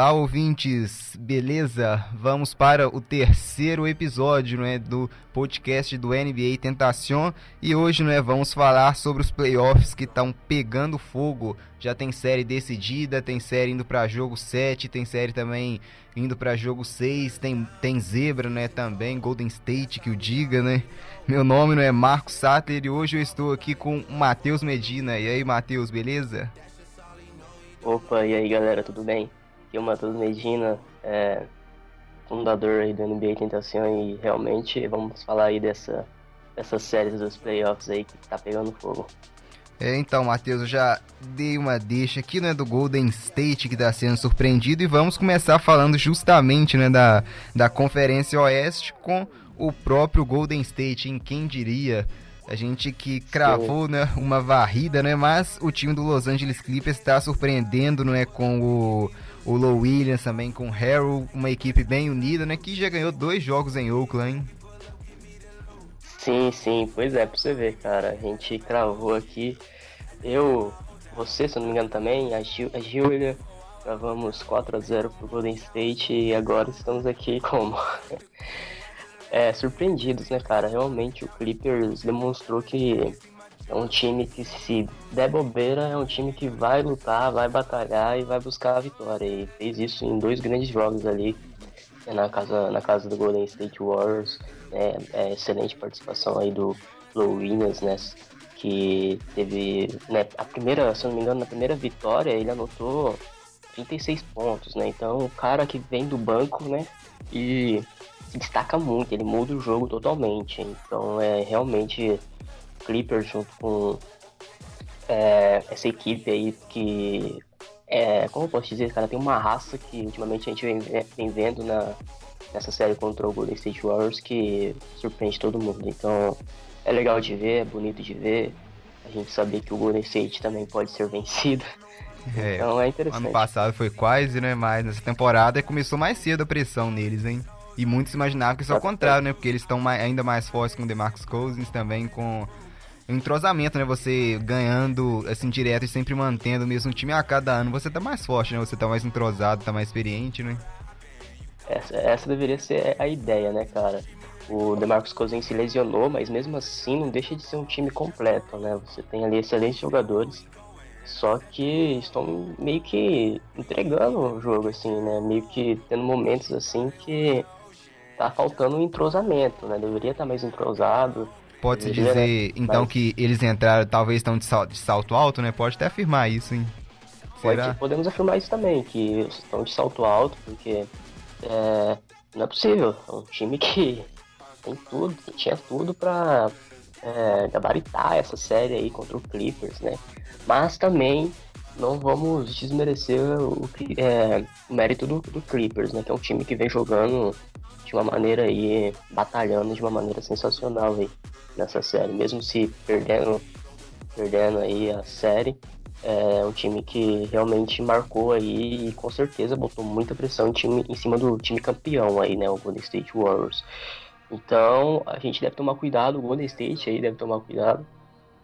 Olá, ouvintes, beleza? Vamos para o terceiro episódio não é, do podcast do NBA Tentação e hoje não é, vamos falar sobre os playoffs que estão pegando fogo. Já tem série decidida, tem série indo para jogo 7, tem série também indo para jogo 6, tem, tem zebra né, também, Golden State que o diga, né? Meu nome não é Marcos Sattler e hoje eu estou aqui com o Matheus Medina. E aí, Matheus, beleza? Opa, e aí galera, tudo bem? É o Matheus Medina, é, fundador aí do NBA Tentação e realmente vamos falar aí dessa, dessas séries dos playoffs aí que tá pegando fogo. É, então, Matheus, eu já dei uma deixa aqui, né, do Golden State que está sendo surpreendido e vamos começar falando justamente, né, da, da Conferência Oeste com o próprio Golden State, em quem diria. A gente que cravou né, uma varrida, né? Mas o time do Los Angeles Clippers está surpreendendo, não é? Com o o Low Williams também com o Harold, uma equipe bem unida, né? Que já ganhou dois jogos em Oakland, hein? Sim, sim, pois é, pra você ver, cara. A gente cravou aqui. Eu, você, se eu não me engano também, a, Gil, a Gilda, cravamos 4x0 pro Golden State e agora estamos aqui como? é, surpreendidos, né, cara? Realmente o Clippers demonstrou que é um time que, se der bobeira, é um time que vai lutar, vai batalhar e vai buscar a vitória. E fez isso em dois grandes jogos ali né, na casa, na casa do Golden State Warriors. É, é excelente participação aí do Low Williams, né? Que teve, né, a primeira, se não me engano, na primeira vitória ele anotou 36 pontos, né? Então, o cara que vem do banco, né? E destaca muito, ele muda o jogo totalmente. Então, é realmente Clippers junto com é, essa equipe aí que é, como eu posso dizer, cara, tem uma raça que ultimamente a gente vem, vem vendo na, nessa série contra o Golden State Warriors que surpreende todo mundo. Então é legal de ver, é bonito de ver. A gente saber que o Golden State também pode ser vencido. É, então é interessante. Ano passado foi quase, né? Mas nessa temporada começou mais cedo a pressão neles, hein? E muitos imaginavam que isso é o contrário, né? Porque eles estão ainda mais fortes com o DeMarcus Cousins também, com entrosamento, né? Você ganhando assim direto e sempre mantendo o mesmo time a cada ano, você tá mais forte, né? Você tá mais entrosado, tá mais experiente, né? Essa, essa deveria ser a ideia, né, cara? O DeMarcus Cousins se lesionou, mas mesmo assim não deixa de ser um time completo, né? Você tem ali excelentes jogadores, só que estão meio que entregando o jogo, assim, né? Meio que tendo momentos assim que tá faltando um entrosamento, né? Deveria estar tá mais entrosado. Pode-se dizer, então, Mas... que eles entraram, talvez estão de salto, de salto, alto, né? Pode até afirmar isso, hein? Pode, podemos afirmar isso também, que estão de salto alto, porque é, não é possível. É um time que tem tudo, que tinha tudo pra é, gabaritar essa série aí contra o Clippers, né? Mas também não vamos desmerecer o, é, o mérito do, do, Clippers, né? Que é um time que vem jogando de uma maneira aí, batalhando de uma maneira sensacional aí nessa série, mesmo se perdendo, perdendo aí a série. É um time que realmente marcou aí e com certeza botou muita pressão em, time, em cima do time campeão aí, né? O Golden State Warriors. Então a gente deve tomar cuidado, o Golden State aí deve tomar cuidado,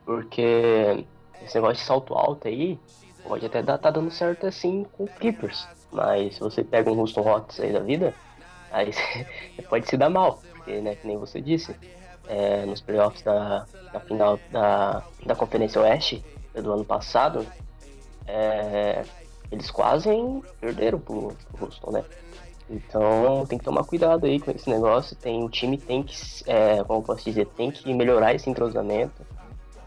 porque esse negócio de salto alto aí pode até dar, tá dando certo assim com Clippers. Mas se você pega um Houston Rockets aí da vida, aí pode se dar mal, porque, né, que nem você disse, é, nos playoffs da, da final da, da Conferência Oeste do ano passado, é, eles quase perderam pro, pro Houston, né? Então tem que tomar cuidado aí com esse negócio. Tem, o time tem que, é, como posso dizer, tem que melhorar esse entrosamento.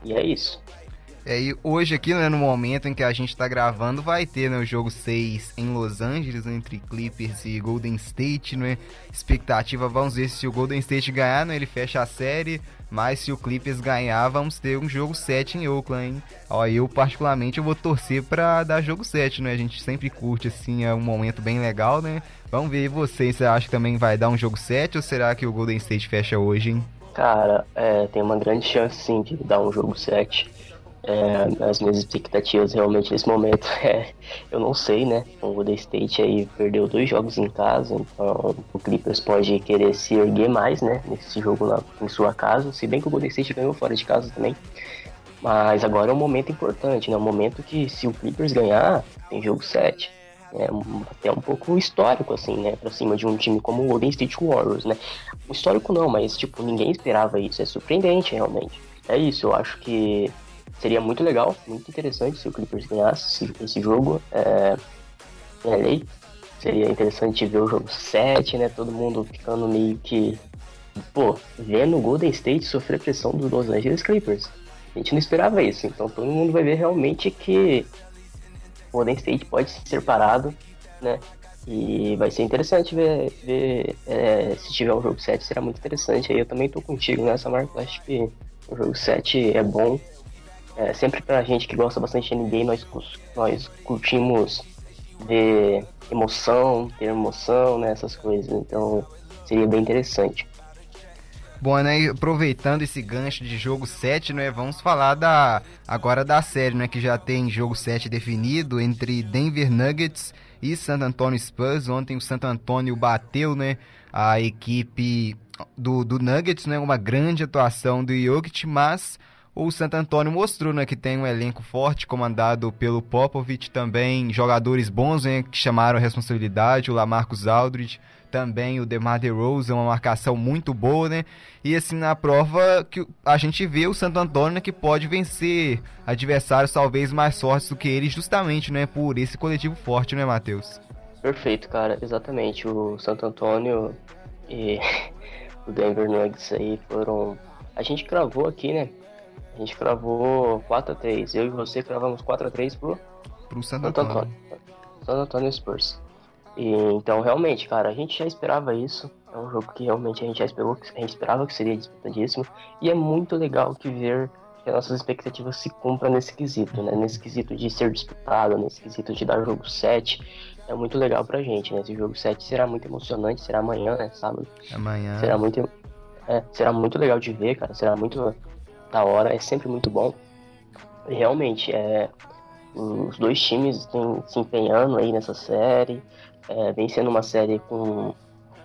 E é isso. É, e hoje aqui, né, no momento em que a gente está gravando, vai ter né, o jogo 6 em Los Angeles, entre Clippers e Golden State, né? Expectativa, vamos ver se o Golden State ganhar, né, ele fecha a série, mas se o Clippers ganhar, vamos ter um jogo 7 em Oakland, hein? Ó, eu particularmente eu vou torcer para dar jogo 7, né? A gente sempre curte assim, é um momento bem legal, né? Vamos ver você, você acha que também vai dar um jogo 7 ou será que o Golden State fecha hoje, hein? Cara, é, tem uma grande chance sim de dar um jogo 7. É, as minhas expectativas realmente nesse momento é, eu não sei, né? O Golden State aí perdeu dois jogos em casa, então o Clippers pode querer se erguer mais, né? Nesse jogo lá em sua casa, se bem que o Golden State ganhou fora de casa também. Mas agora é um momento importante, né? Um momento que se o Clippers ganhar, tem jogo 7. é até um pouco histórico, assim, né? Pra cima de um time como o Golden State Warriors, né? Histórico não, mas, tipo, ninguém esperava isso. É surpreendente, realmente. É isso, eu acho que seria muito legal, muito interessante se o Clippers ganhasse esse, jogo. É, é lei. Seria interessante ver o jogo 7, né? Todo mundo ficando meio que. Pô, vendo o Golden State sofrer pressão dos Los Angeles Clippers. A gente não esperava isso, então todo mundo vai ver realmente que o Golden State pode ser parado, né? E vai ser interessante ver, ver é, se tiver o jogo 7, será muito interessante. Aí eu também tô contigo nessa marca, acho que o jogo 7 é bom. É, sempre pra gente que gosta bastante de NBA, nós, nós curtimos ver emoção, ter emoção, né, essas coisas. Então seria bem interessante. Bom, né, aproveitando esse gancho de jogo 7, né, vamos falar da agora da série, né, que já tem jogo 7 definido entre Denver Nuggets e San Antonio Spurs. Ontem o Santo Antônio bateu, né, a equipe do, do Nuggets, né, uma grande atuação do Jokic, mas o Santo Antônio mostrou né, que tem um elenco forte, comandado pelo Popovich, também jogadores bons né, que chamaram a responsabilidade, o Lamarcus Aldridge, também o DeMar DeRozan, uma marcação muito boa, né? E assim, na prova que a gente vê o Santo Antônio né, que pode vencer adversários talvez mais fortes do que ele, justamente, né, por esse coletivo forte, né, Matheus? Perfeito, cara, exatamente. O Santo Antônio e o Denver Nuggets aí foram... A gente cravou aqui, né, a gente cravou 4x3. Eu e você cravamos 4x3 pro, pro Santo Antônio. Antônio. Santo Antônio Spurs. E, então, realmente, cara, a gente já esperava isso. É um jogo que realmente a gente já esperou, a gente esperava que seria disputadíssimo. E é muito legal que ver que as nossas expectativas se cumpram nesse quesito, né? Nesse quesito de ser disputado, nesse quesito de dar jogo 7. É muito legal pra gente, né? Esse jogo 7 será muito emocionante, será amanhã, né? Sábado. Amanhã. Será muito, é, será muito legal de ver, cara. Será muito da hora, é sempre muito bom. Realmente, é, os dois times estão se empenhando aí nessa série, é, vem sendo uma série com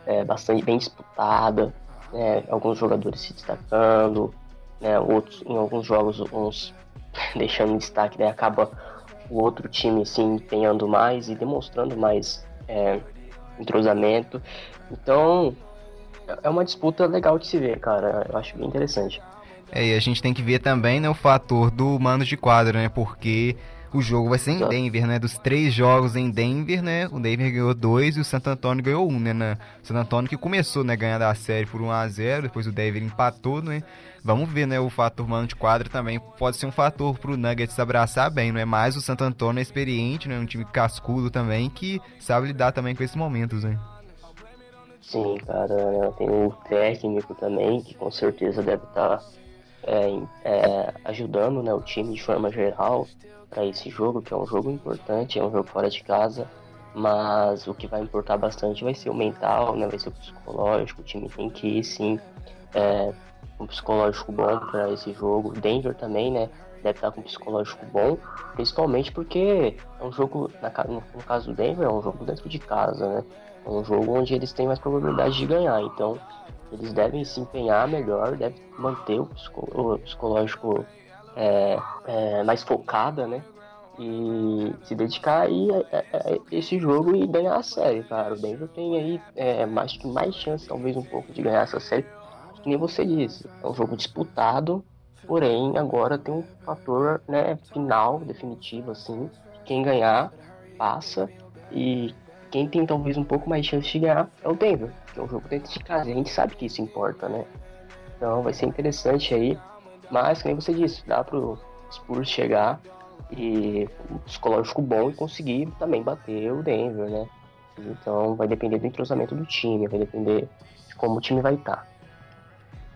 é, bastante bem disputada, né, alguns jogadores se destacando, né, outros em alguns jogos uns deixando destaque, daí acaba o outro time se empenhando mais e demonstrando mais é, entrosamento. Então é uma disputa legal de se ver, cara. Eu acho bem interessante. É, e a gente tem que ver também né, o fator do mando de quadro, né? Porque o jogo vai ser em Denver, né? Dos três jogos em Denver, né? O Denver ganhou dois e o Santo Antônio ganhou um, né? Na... O Santo Antônio que começou, né? Ganhando a série por 1 a 0 depois o Denver empatou, né? Vamos ver, né? O fator mano de quadra também pode ser um fator pro Nuggets abraçar bem, não é? Mais o Santo Antônio é experiente, né? Um time cascudo também que sabe lidar também com esses momentos, né? Sim, cara, tem um técnico também que com certeza deve estar tá é, é, ajudando né, o time de forma geral para esse jogo, que é um jogo importante, é um jogo fora de casa, mas o que vai importar bastante vai ser o mental, né, vai ser o psicológico, o time tem que ir sim é, um psicológico bom para esse jogo. Denver também, né, deve estar com um psicológico bom, principalmente porque é um jogo, no caso do Denver, é um jogo dentro de casa, né, é um jogo onde eles têm mais probabilidade de ganhar, então eles devem se empenhar melhor, devem manter o, psicológico é, é, mais focada, né? E se dedicar aí a, a, a, esse jogo e ganhar a série, cara. O Denver tem aí é, mais mais chance, talvez, um pouco de ganhar essa série. Que nem você disse, é um jogo disputado, porém agora tem um fator né, final, definitivo, assim. Quem ganhar passa e quem tem talvez um pouco mais de chance de ganhar é o Denver, que é um jogo dentro de casa. A gente sabe que isso importa, né? Então vai ser interessante aí. Mas, como você disse, dá pro Spurs chegar e um psicológico bom e conseguir também bater o Denver, né? Então vai depender do entrosamento do time, vai depender de como o time vai estar. Tá.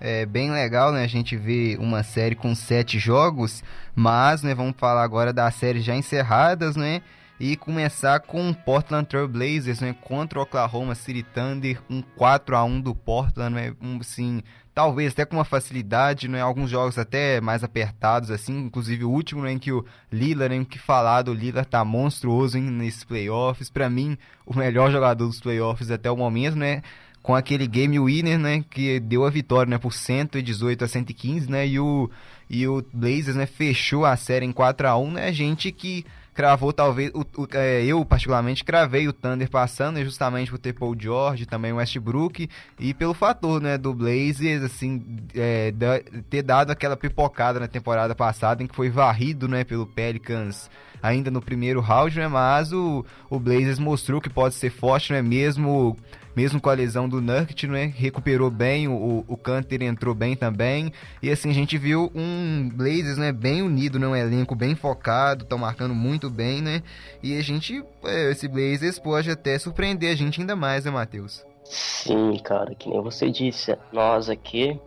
É bem legal, né? A gente vê uma série com sete jogos, mas, né? Vamos falar agora das séries já encerradas, né? E começar com Portland Trail Blazers né, contra o Oklahoma City Thunder, um 4 a 1 do Portland, né, um, assim, talvez até com uma facilidade, né, alguns jogos até mais apertados assim, inclusive o último né, em que o Lillard, né, que falado, o Lillard tá monstruoso hein, nesses playoffs, para mim o melhor jogador dos playoffs até o momento, né, com aquele game winner, né, que deu a vitória, né, por 118 a 115, né, e o e o Blazers, né, fechou a série em 4 a 1, né, gente que cravou talvez, o, o, é, eu particularmente cravei o Thunder passando, justamente por ter Paul George, também Westbrook, e pelo fator, né, do Blazers, assim, é, da, ter dado aquela pipocada na temporada passada, em que foi varrido, né, pelo Pelicans ainda no primeiro round, né, mas o, o Blazers mostrou que pode ser forte, né, mesmo mesmo com a lesão do Nurkic, né? Recuperou bem, o, o Canter entrou bem também. E assim, a gente viu um Blazers, né? Bem unido, né? Um elenco bem focado, estão marcando muito bem, né? E a gente, é, esse Blazers pode até surpreender a gente ainda mais, né, Matheus? Sim, cara, que nem você disse, nós aqui,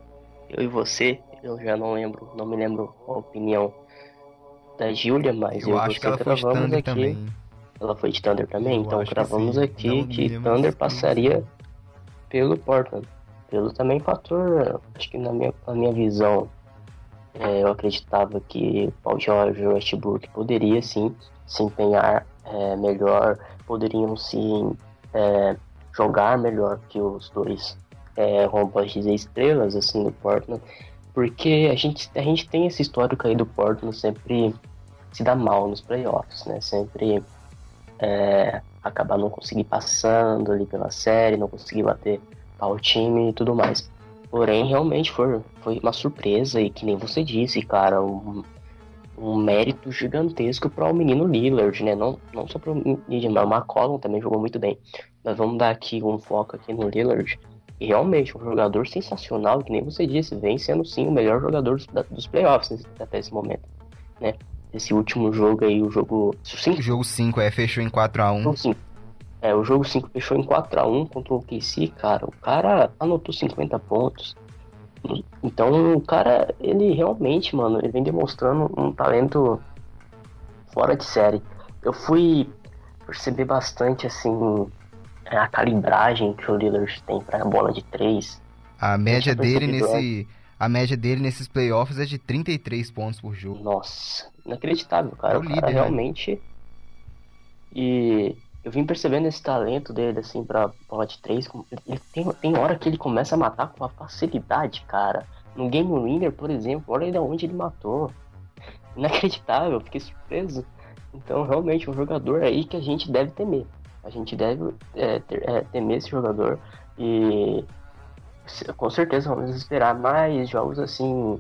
eu e você, eu já não lembro, não me lembro a opinião da Júlia, mas eu, eu acho que ela foi aqui. Também. Ela foi de Thunder também, eu então gravamos que aqui que Thunder passaria pelo Portland. Pelo também fator, acho que na minha, na minha visão, é, eu acreditava que Paul George e Westbrook poderia sim se empenhar é, melhor, poderiam sim é, jogar melhor que os dois, é, como pode dizer, estrelas assim do Portland, porque a gente, a gente tem esse histórico aí do Portland sempre se dá mal nos playoffs, né? Sempre é, acabar não conseguir passando ali pela série, não conseguir bater ao time e tudo mais. Porém, realmente foi, foi uma surpresa e que nem você disse, cara, um, um mérito gigantesco para o menino Lillard, né? Não, não só para o menino, mas o McCollum também jogou muito bem. Nós vamos dar aqui um foco aqui no Lillard. E realmente, um jogador sensacional, que nem você disse, vem sendo sim o melhor jogador dos, dos playoffs até esse momento, né? Esse último jogo aí, o jogo 5. Jogo 5, é, fechou em 4x1. É, o jogo 5 fechou em 4x1 contra o OKC, cara. O cara anotou 50 pontos. Então, o cara, ele realmente, mano, ele vem demonstrando um talento fora de série. Eu fui perceber bastante, assim, a calibragem que o Lillard tem pra bola de 3. A média dele nesse... A média dele nesses playoffs é de 33 pontos por jogo. Nossa, inacreditável, cara. É o, o líder, cara né? realmente. E eu vim percebendo esse talento dele, assim, pra bola de 3. Ele tem, tem hora que ele começa a matar com uma facilidade, cara. No Game Winner, por exemplo, olha de onde ele matou. Inacreditável, fiquei surpreso. Então, realmente, um jogador aí que a gente deve temer. A gente deve é, ter, é, temer esse jogador. E com certeza vamos esperar mais jogos assim,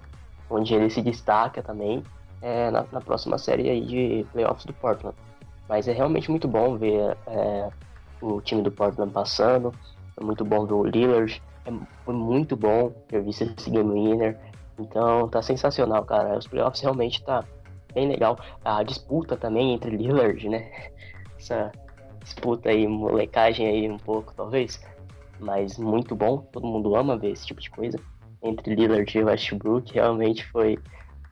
onde ele se destaca também é, na, na, próxima série aí de playoffs do Portland. Mas é realmente muito bom ver é, o time do Portland passando, é muito bom ver o Lillard, é, foi muito bom ter visto esse game winner. Então tá sensacional, cara. Os playoffs realmente tá bem legal. A disputa também entre Lillard, né? Essa disputa aí, molecagem aí um pouco, talvez. Mas muito bom, todo mundo ama ver esse tipo de coisa. Entre Lillard e Westbrook, realmente foi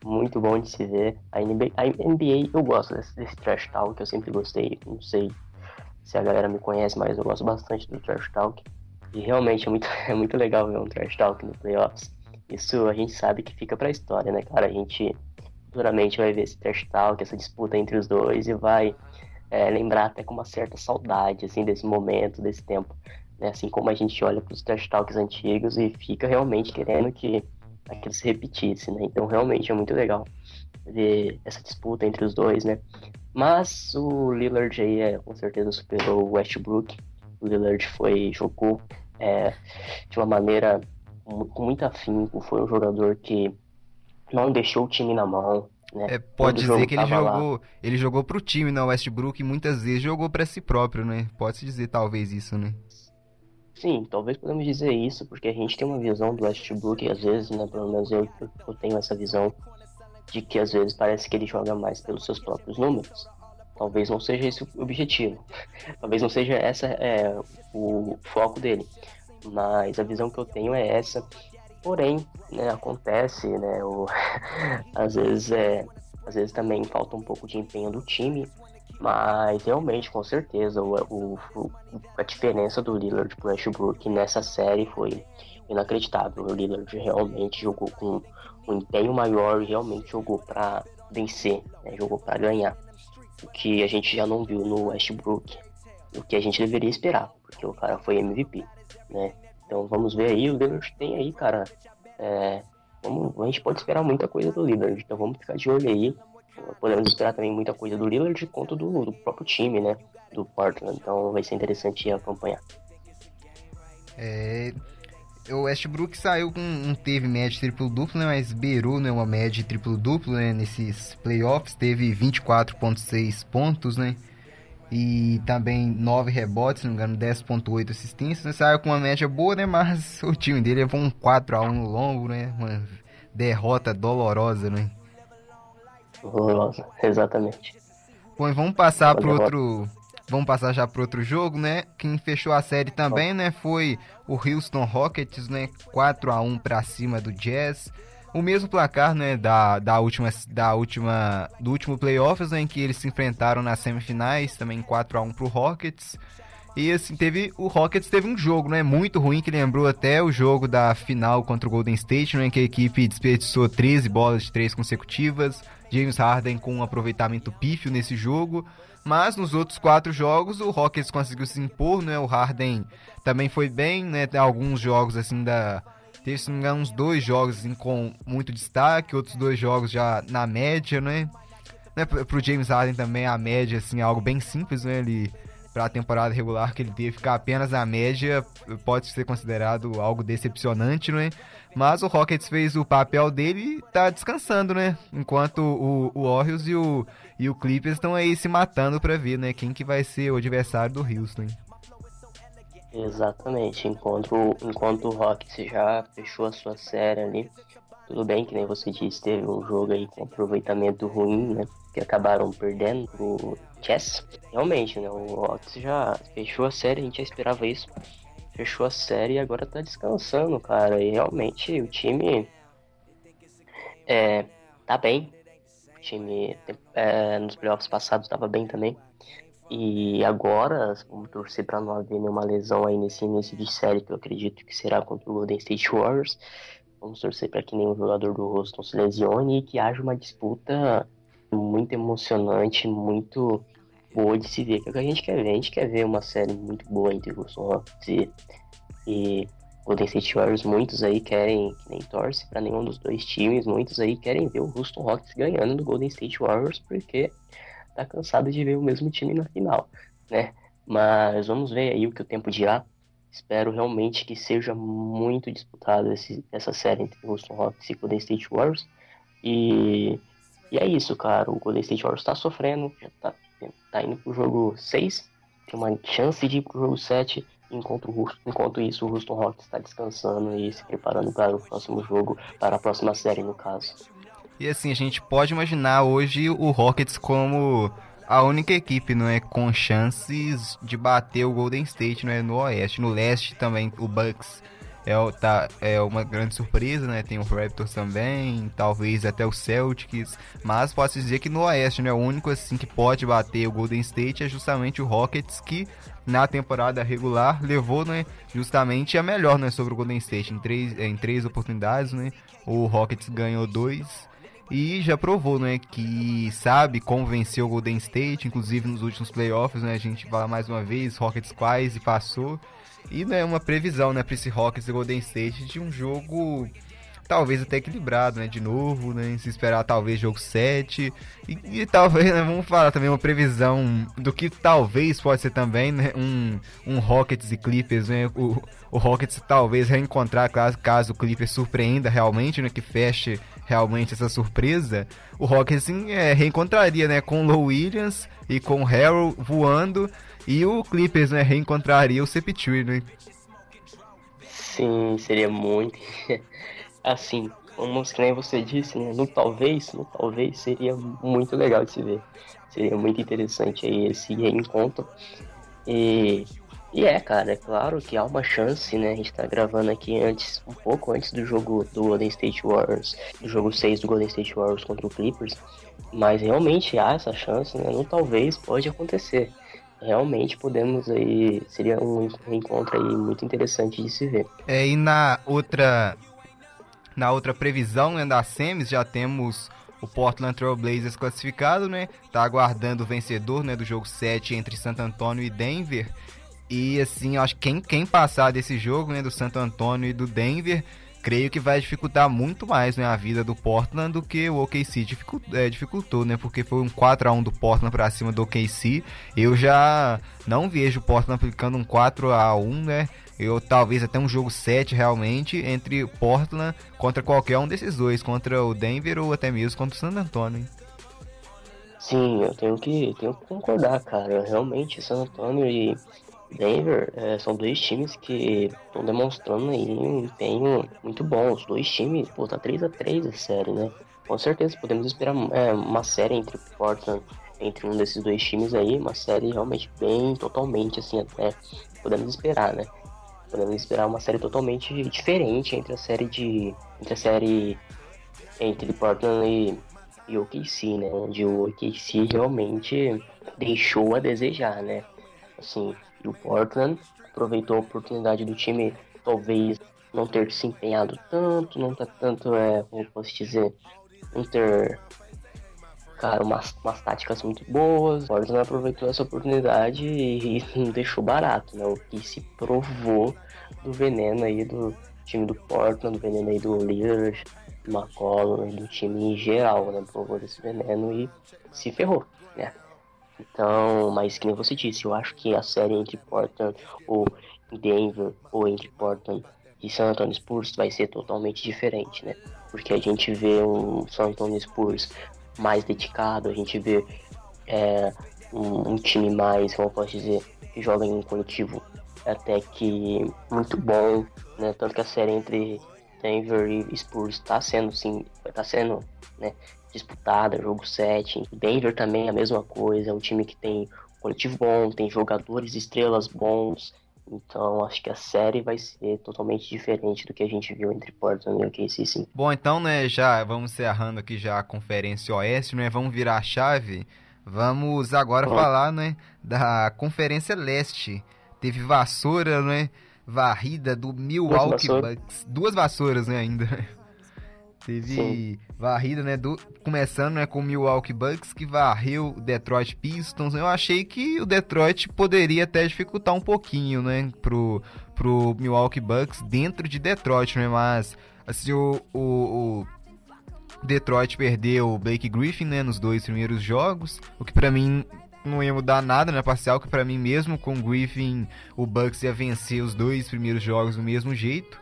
muito bom de se ver. A NBA, a NBA eu gosto desse, desse trash talk, eu sempre gostei. Não sei se a galera me conhece, mas eu gosto bastante do trash talk. E realmente é muito, é muito legal ver um trash talk no playoffs. Isso a gente sabe que fica pra história, né, cara? A gente futuramente vai ver esse trash talk, essa disputa entre os dois e vai é, lembrar até com uma certa saudade, assim, desse momento, desse tempo. Né? Assim como a gente olha para os trash talks antigos e fica realmente querendo que aquilo se repetisse, né? Então realmente é muito legal ver essa disputa entre os dois, né? Mas o Lillard aí é, com certeza superou o Westbrook. O Lillard foi, jogou é, de uma maneira com muito afinco, foi um jogador que não deixou o time na mão. Né? É, pode dizer que ele jogou, lá. ele jogou pro time na Westbrook e muitas vezes jogou para si próprio, né? Pode-se dizer talvez isso, né? Sim, talvez podemos dizer isso, porque a gente tem uma visão do Westbrook, às vezes, né, pelo menos eu, eu tenho essa visão de que às vezes parece que ele joga mais pelos seus próprios números. Talvez não seja esse o objetivo. Talvez não seja essa é, o foco dele. Mas a visão que eu tenho é essa. Porém, né, acontece, né, o, às vezes é, às vezes também falta um pouco de empenho do time mas realmente, com certeza, o, o, a diferença do Lillard pro Westbrook nessa série foi inacreditável. O Lillard realmente jogou com um empenho maior, realmente jogou para vencer, né? jogou para ganhar. O que a gente já não viu no Westbrook, o que a gente deveria esperar, porque o cara foi MVP, né? Então vamos ver aí, o Lillard tem aí, cara. É, vamos, a gente pode esperar muita coisa do Lillard, então vamos ficar de olho aí podemos esperar também muita coisa do Lillard quanto do, do próprio time, né? Do Portland. Então vai ser interessante acompanhar. É, o Westbrook saiu com não teve média triplo-duplo, né, mas beirou né, uma média triplo-duplo né, nesses playoffs, teve 24.6 pontos, né? E também 9 rebotes, se não me engano, 10.8 assistências. Né, saiu com uma média boa, né? Mas o time dele levou um 4x1 no longo, né? Uma derrota dolorosa, né? Dolorosa, exatamente. Bom, vamos passar para outro Vamos passar já para outro jogo, né? Quem fechou a série também, né, foi o Houston Rockets, né, 4 a 1 para cima do Jazz. O mesmo placar, né, da, da última da última do último playoffs, né, em que eles se enfrentaram nas semifinais, também 4 a 1 pro Rockets. E assim, teve o Rockets teve um jogo, né, muito ruim que lembrou até o jogo da final contra o Golden State, né, em que a equipe desperdiçou 13 bolas de três consecutivas. James Harden com um aproveitamento pífio nesse jogo. Mas nos outros quatro jogos o Rockets conseguiu se impor, né? O Harden também foi bem, né? Tem alguns jogos assim da teve se não engano uns dois jogos assim, com muito destaque, outros dois jogos já na média, né? né? Pro James Harden também a média assim é algo bem simples, né? Ele para a temporada regular que ele teve ficar apenas na média pode ser considerado algo decepcionante, né? Mas o Rockets fez o papel dele e tá descansando, né? Enquanto o, o Orioles e o, e o Clippers estão aí se matando para ver, né? Quem que vai ser o adversário do Houston. Exatamente. Enquanto, enquanto o Rockets já fechou a sua série ali, tudo bem que nem você disse, teve um jogo aí com aproveitamento ruim, né? Que acabaram perdendo pro Chess. Realmente, né? O Rockets já fechou a série, a gente já esperava isso fechou a série e agora tá descansando, cara. E realmente o time é, tá bem. O time é, nos playoffs passados tava bem também. E agora, vamos torcer para não haver nenhuma lesão aí nesse início de série, que eu acredito que será contra o Golden State Warriors. Vamos torcer para que nenhum jogador do Houston se lesione e que haja uma disputa muito emocionante, muito boa de se ver, que é o que a gente quer ver. A gente quer ver uma série muito boa entre Houston Rockets e, e Golden State Warriors. Muitos aí querem, que nem torce para nenhum dos dois times, muitos aí querem ver o Houston Rockets ganhando do Golden State Warriors, porque tá cansado de ver o mesmo time na final, né? Mas vamos ver aí o que o tempo dirá. Espero realmente que seja muito disputada essa série entre Houston Rockets e Golden State Warriors. E, e é isso, cara. O Golden State Warriors tá sofrendo, já tá tá indo pro jogo 6, tem uma chance de ir pro jogo 7, enquanto, enquanto isso o Houston Rockets está descansando e se preparando para o próximo jogo, para a próxima série no caso. E assim, a gente pode imaginar hoje o Rockets como a única equipe, não é, com chances de bater o Golden State, não é, no Oeste, no Leste também o Bucks é, tá, é uma grande surpresa, né? Tem o Raptors também, talvez até o Celtics, mas posso dizer que no Oeste, né? O único assim que pode bater o Golden State é justamente o Rockets, que na temporada regular levou, né? Justamente a melhor, né? Sobre o Golden State em três, em três oportunidades, né? O Rockets ganhou dois e já provou, né, que sabe como vencer o Golden State, inclusive nos últimos playoffs, né, a gente fala mais uma vez, Rockets quase passou, e né, uma previsão né, para esse Rockets e Golden State de um jogo talvez até equilibrado, né? De novo, né? Se esperar talvez jogo 7. E, e talvez, né, vamos falar também uma previsão do que talvez pode ser também, né? Um, um Rockets e Clippers, né? O, o Rockets talvez reencontrar caso, caso o Clippers surpreenda realmente, né? Que feche realmente essa surpresa. O Rockets é, reencontraria, né? Com o Low Williams e com o Harrell voando e o Clippers, né, reencontraria o Sepultura, né? Sim, seria muito. assim, como nem você disse, né? No talvez, no talvez seria muito legal de se ver. Seria muito interessante aí esse reencontro. E, e é, cara, é claro que há uma chance, né? A gente tá gravando aqui antes, um pouco antes do jogo do Golden State Warriors, do jogo 6 do Golden State Warriors contra o Clippers. Mas realmente há essa chance, né? No talvez pode acontecer realmente podemos aí seria um encontro aí muito interessante de se ver. É, e na outra na outra previsão né, da semis já temos o Portland Trail Blazers classificado, né? Tá aguardando o vencedor, né, do jogo 7 entre Santo Antônio e Denver. E assim, acho que quem, quem passar desse jogo, né, do Santo Antônio e do Denver, creio que vai dificultar muito mais né, a vida do Portland do que o OKC dificultou, é, dificultou né? Porque foi um 4 a 1 do Portland para cima do OKC. Eu já não vejo o Portland aplicando um 4 a 1 né? Eu talvez até um jogo 7 realmente entre Portland contra qualquer um desses dois, contra o Denver ou até mesmo contra o San Antonio. Sim, eu tenho que, tenho que concordar, cara. Realmente, San Antonio e Denver é, são dois times que estão demonstrando aí um empenho muito bom. Os dois times, pô, tá 3x3 a série, né? Com certeza podemos esperar é, uma série entre Portland, entre um desses dois times aí, uma série realmente bem, totalmente assim, até podemos esperar, né? Podemos esperar uma série totalmente diferente entre a série de. entre a série entre Portland e, e OKC, né? Onde o OKC realmente deixou a desejar, né? Assim, e o Portland aproveitou a oportunidade do time talvez não ter se empenhado tanto, não tá tanto, é, como posso dizer, não ter, cara, umas, umas táticas muito boas. O Portland aproveitou essa oportunidade e, não deixou barato, né? O que se provou do veneno aí do time do Portland, do veneno aí do Lillard, do McCollum, do time em geral, né? Provou desse veneno e se ferrou? Então, mas que nem você disse, eu acho que a série entre Portland ou Denver ou entre Portland e San Antonio Spurs vai ser totalmente diferente, né? Porque a gente vê um San Antonio Spurs mais dedicado, a gente vê é, um, um, time mais, como eu posso dizer, que joga em um coletivo até que muito bom, né? Tanto que a série entre Denver e Spurs está sendo, sim, está sendo, né? Disputada, jogo 7. Denver também é a mesma coisa, é um time que tem coletivo bom, tem jogadores estrelas bons. Então acho que a série vai ser totalmente diferente do que a gente viu entre Portland e OKC, sim. Bom, então, né, já vamos encerrando aqui já a Conferência Oeste, né? Vamos virar a chave. Vamos agora uhum. falar, né, da Conferência Leste. Teve vassoura, né? Varrida do Milwaukee Bucks. Duas vassouras, né, ainda. Teve Sim. varrida, né? Do, começando né, com o Milwaukee Bucks, que varreu o Detroit Pistons. Eu achei que o Detroit poderia até dificultar um pouquinho, né? Pro, pro Milwaukee Bucks dentro de Detroit, né? Mas, assim, o, o, o Detroit perdeu o Blake Griffin, né? Nos dois primeiros jogos. O que para mim não ia mudar nada na né, parcial, que para mim mesmo com o Griffin o Bucks ia vencer os dois primeiros jogos do mesmo jeito.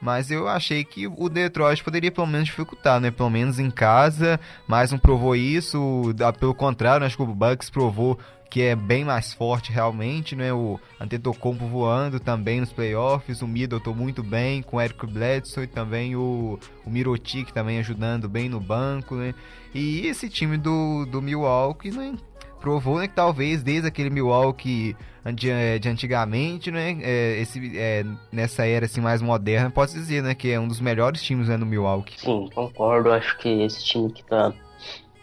Mas eu achei que o Detroit poderia pelo menos dificultar, né? Pelo menos em casa, mas não provou isso. Pelo contrário, acho que o Bucks provou que é bem mais forte realmente, né? O Antetokounmpo voando também nos playoffs, o Middleton muito bem, com o Eric Bledsoe e também o, o Mirotic também ajudando bem no banco, né? E esse time do, do Milwaukee, né? Provou né, que talvez desde aquele Milwaukee de, eh, de antigamente, né, é, esse, é, nessa era assim, mais moderna, posso dizer né, que é um dos melhores times né, no Milwaukee. Sim, concordo. Acho que esse time que tá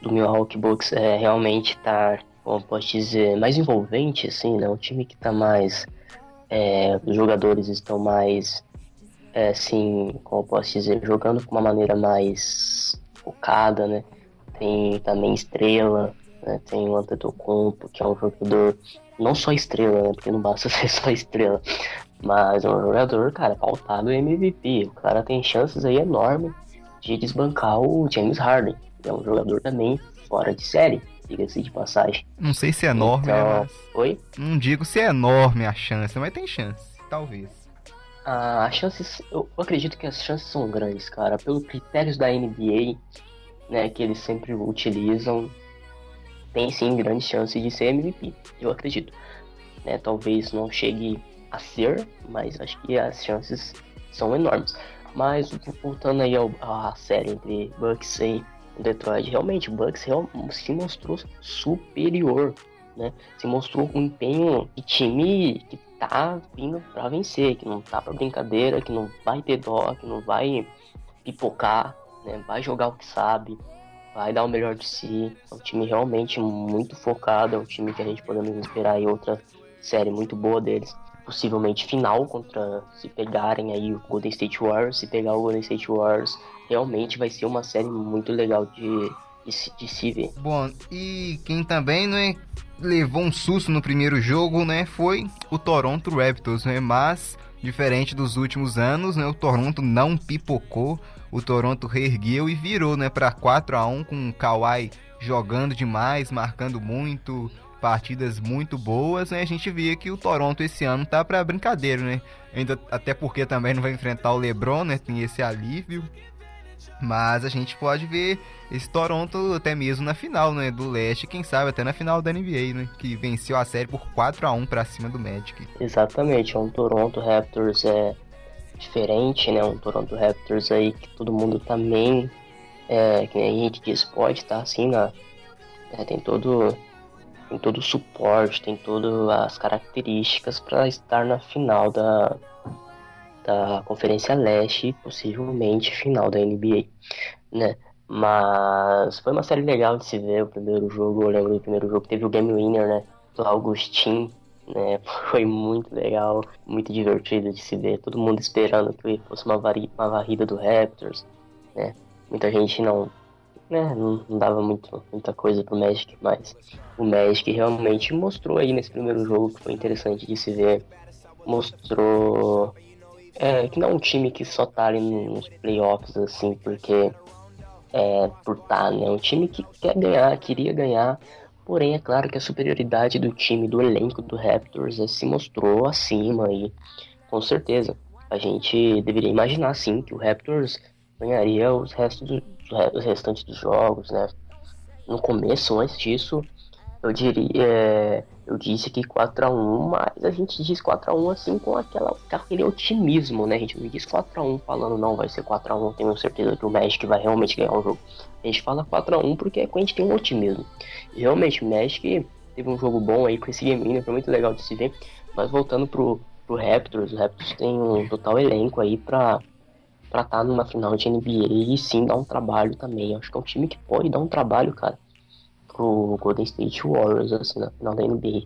do Milwaukee Bucks é, realmente tá, como posso dizer, mais envolvente, assim, né? Um time que tá mais. É, os jogadores estão mais, é, assim, como posso dizer, jogando de uma maneira mais focada, né? Tem também estrela, né? Tem o Antetokounmpo, que é um jogador não só estrela, né? Porque não basta ser só estrela, mas é um jogador, cara, pautado MVP. O cara tem chances aí enormes de desbancar o James Harden. É um jogador também fora de série, diga-se de passagem. Não sei se é enorme, então... né, mas... Oi? Não digo se é enorme a chance, mas tem chance, talvez. Ah, as chances, eu acredito que as chances são grandes, cara, pelos critérios da NBA, né, que eles sempre utilizam, tem sim grande chance de ser MVP, eu acredito. Né, talvez não chegue a ser, mas acho que as chances são enormes. Mas voltando aí ao, à série entre Bucks e Detroit, realmente o Bucks se mostrou superior, né? Se mostrou um empenho de time que tá vindo para vencer, que não tá para brincadeira, que não vai ter dó, que não vai pipocar, né? Vai jogar o que sabe, vai dar o melhor de si. É um time realmente muito focado, é um time que a gente podemos esperar aí outra série muito boa deles. Possivelmente final contra se pegarem aí o Golden State Warriors, se pegar o Golden State Warriors, realmente vai ser uma série muito legal de, de, de se ver. Bom, e quem também né, levou um susto no primeiro jogo, né, foi o Toronto Raptors, né, mas diferente dos últimos anos, né? O Toronto não pipocou, o Toronto reergueu e virou, né, para 4 a 1 com o Kawhi jogando demais, marcando muito, partidas muito boas, né? A gente via que o Toronto esse ano tá para brincadeira, né? Ainda até porque também não vai enfrentar o LeBron, né? Tem esse alívio. Mas a gente pode ver esse Toronto até mesmo na final, né, do leste, quem sabe até na final da NBA, né, que venceu a série por 4 a 1 para cima do Magic. Exatamente, é um Toronto Raptors é diferente, né, um Toronto Raptors aí que todo mundo também é, que a gente diz pode estar tá, assim na é, tem todo tem todo o suporte, tem todas as características para estar na final da da Conferência Leste possivelmente final da NBA, né? Mas foi uma série legal de se ver o primeiro jogo. Eu lembro do primeiro jogo teve o Game Winner, né? Do Augustin, né? Foi muito legal, muito divertido de se ver. Todo mundo esperando que fosse uma, uma varrida do Raptors, né? Muita gente não, né? Não dava muito, muita coisa pro Magic, mas o Magic realmente mostrou aí nesse primeiro jogo que foi interessante de se ver. Mostrou é, que não é um time que só tá ali nos playoffs, assim, porque é, por tá, né? É um time que quer ganhar, queria ganhar, porém é claro que a superioridade do time, do elenco do Raptors é, se mostrou acima e com certeza a gente deveria imaginar sim que o Raptors ganharia os restos do, os restantes dos jogos, né? No começo, antes disso, eu diria, é, eu disse que 4x1, mas a gente diz 4x1 assim com aquela, aquele otimismo, né? A gente não diz 4x1 falando, não, vai ser 4x1, tenho certeza que o Magic vai realmente ganhar o jogo. A gente fala 4x1 porque é a gente tem um otimismo. E realmente, o Magic teve um jogo bom aí com esse game winner, foi muito legal de se ver. Mas voltando pro, pro Raptors, o Raptors tem um total elenco aí pra estar tá numa final de NBA e sim dar um trabalho também. Acho que é um time que pode dar um trabalho, cara pro Golden State Warriors, assim, na final da NBA.